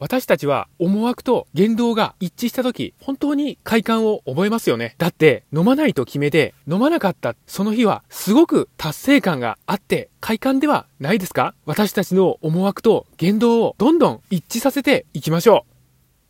私たちは思惑と言動が一致した時、本当に快感を覚えますよね。だって、飲まないと決めて、飲まなかったその日は、すごく達成感があって、快感ではないですか？私たちの思惑と言動をどんどん一致させていきましょう。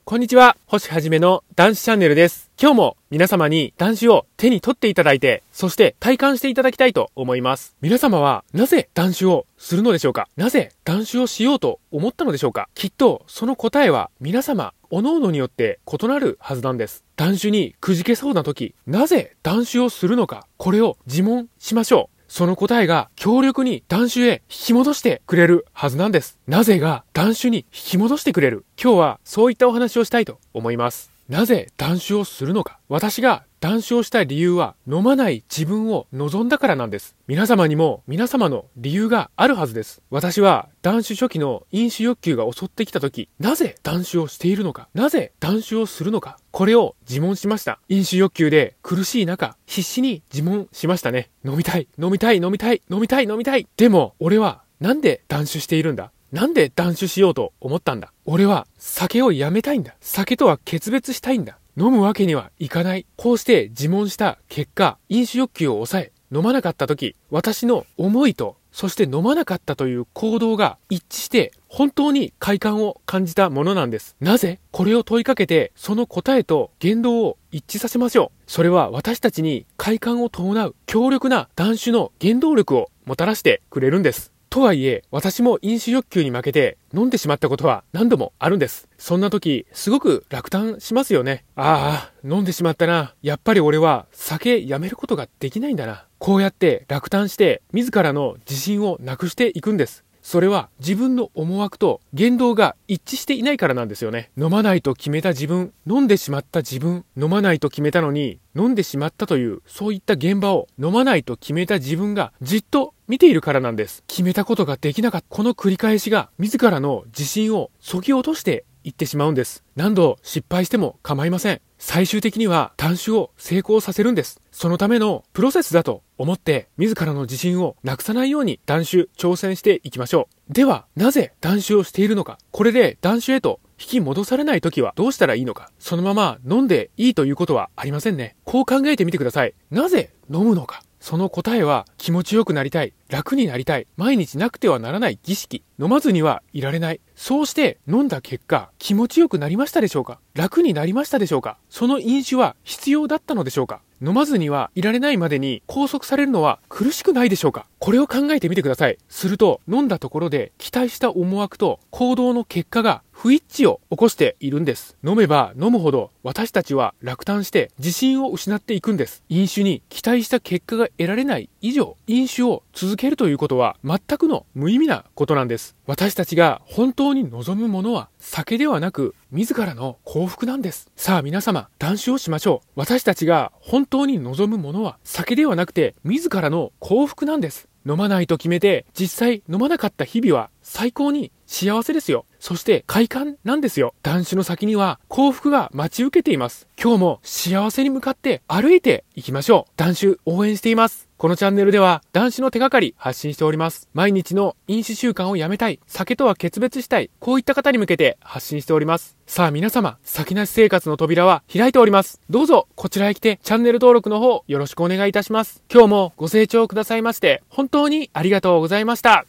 こんにちは、星はじめの男子チャンネルです。今日も皆様に男子を手に取っていただいて、そして体感していただきたいと思います。皆様はなぜ男子をするのでしょうか？なぜ男子をしようと思ったのでしょうか？きっとその答えは皆様、各々によって異なるはずなんです。男子にくじけそうな時、なぜ男子をするのか、これを自問しましょう。その答えが強力に断種へ引き戻してくれるはずなんです。なぜが断種に引き戻してくれる？今日はそういったお話をしたいと思います。なぜ断種をするのか私が断酒をした理由は飲まない自分を望んだからなんです。皆様にも皆様の理由があるはずです。私は断酒初期の飲酒欲求が襲ってきた時、なぜ断酒をしているのか、なぜ断酒をするのか、これを自問しました。飲酒欲求で苦しい中、必死に自問しましたね。飲みたい、飲みたい、飲みたい、飲みたい、飲みたい。でも、俺はなんで断酒しているんだ？なんで断酒しようと思ったんだ？俺は酒をやめたいんだ。酒とは決別したいんだ。飲むわけにはいかない。こうして自問した結果、飲酒欲求を抑え、飲まなかった時、私の思いと、そして飲まなかったという行動が一致して、本当に快感を感じたものなんです。なぜこれを問いかけて、その答えと言動を一致させましょう。それは私たちに快感を伴う強力な断酒の原動力をもたらしてくれるんです。とはいえ、私も飲酒欲求に負けて飲んでしまったことは何度もあるんです。そんな時、すごく落胆しますよね。ああ、飲んでしまったな。やっぱり俺は酒やめることができないんだな。こうやって落胆して、自らの自信をなくしていくんです。それは自分の思惑と言動が一致していないからなんですよね。飲まないと決めた自分、飲んでしまった自分、飲まないと決めたのに飲んでしまったという、そういった現場を飲まないと決めた自分がじっと見ているからなんです。決めたことができなかった。この繰り返しが自らの自信を削ぎ落としていってしまうんです。何度失敗しても構いません。最終的には短種を成功させるんです。そのためのプロセスだと思って自らの自信をなくさないように断種挑戦していきましょう。では、なぜ断種をしているのかこれで断種へと引き戻されない時はどうしたらいいのかそのまま飲んでいいということはありませんね。こう考えてみてください。なぜ飲むのかその答えは気持ちよくなりたい、楽になりたい、毎日なくてはならない儀式、飲まずにはいられない。そうして飲んだ結果、気持ちよくなりましたでしょうか？楽になりましたでしょうか？その飲酒は必要だったのでしょうか？飲まずにはいられないまでに拘束されるのは苦しくないでしょうか？これを考えてみてください。すると、飲んだところで期待した思惑と行動の結果が不一致を起こしているんです。飲めば飲むほど私たちは落胆して自信を失っていくんです。飲酒に期待した結果が得られない以上、飲酒を続けるということは全くの無意味なことなんです。私たちが本当に望むものは酒ではなく自らの幸福なんです。さあ皆様、断酒をしましょう。私たちが本当に望むものは酒ではなくて自らの幸福なんです。飲まないと決めて実際飲まなかった日々は最高に幸せですよ。そして快感なんですよ。男子の先には幸福が待ち受けています。今日も幸せに向かって歩いていきましょう。男子応援しています。このチャンネルでは男子の手がかり発信しております。毎日の飲酒習慣をやめたい、酒とは決別したい、こういった方に向けて発信しております。さあ皆様、先なし生活の扉は開いております。どうぞこちらへ来てチャンネル登録の方よろしくお願いいたします。今日もご清聴くださいまして本当にありがとうございました。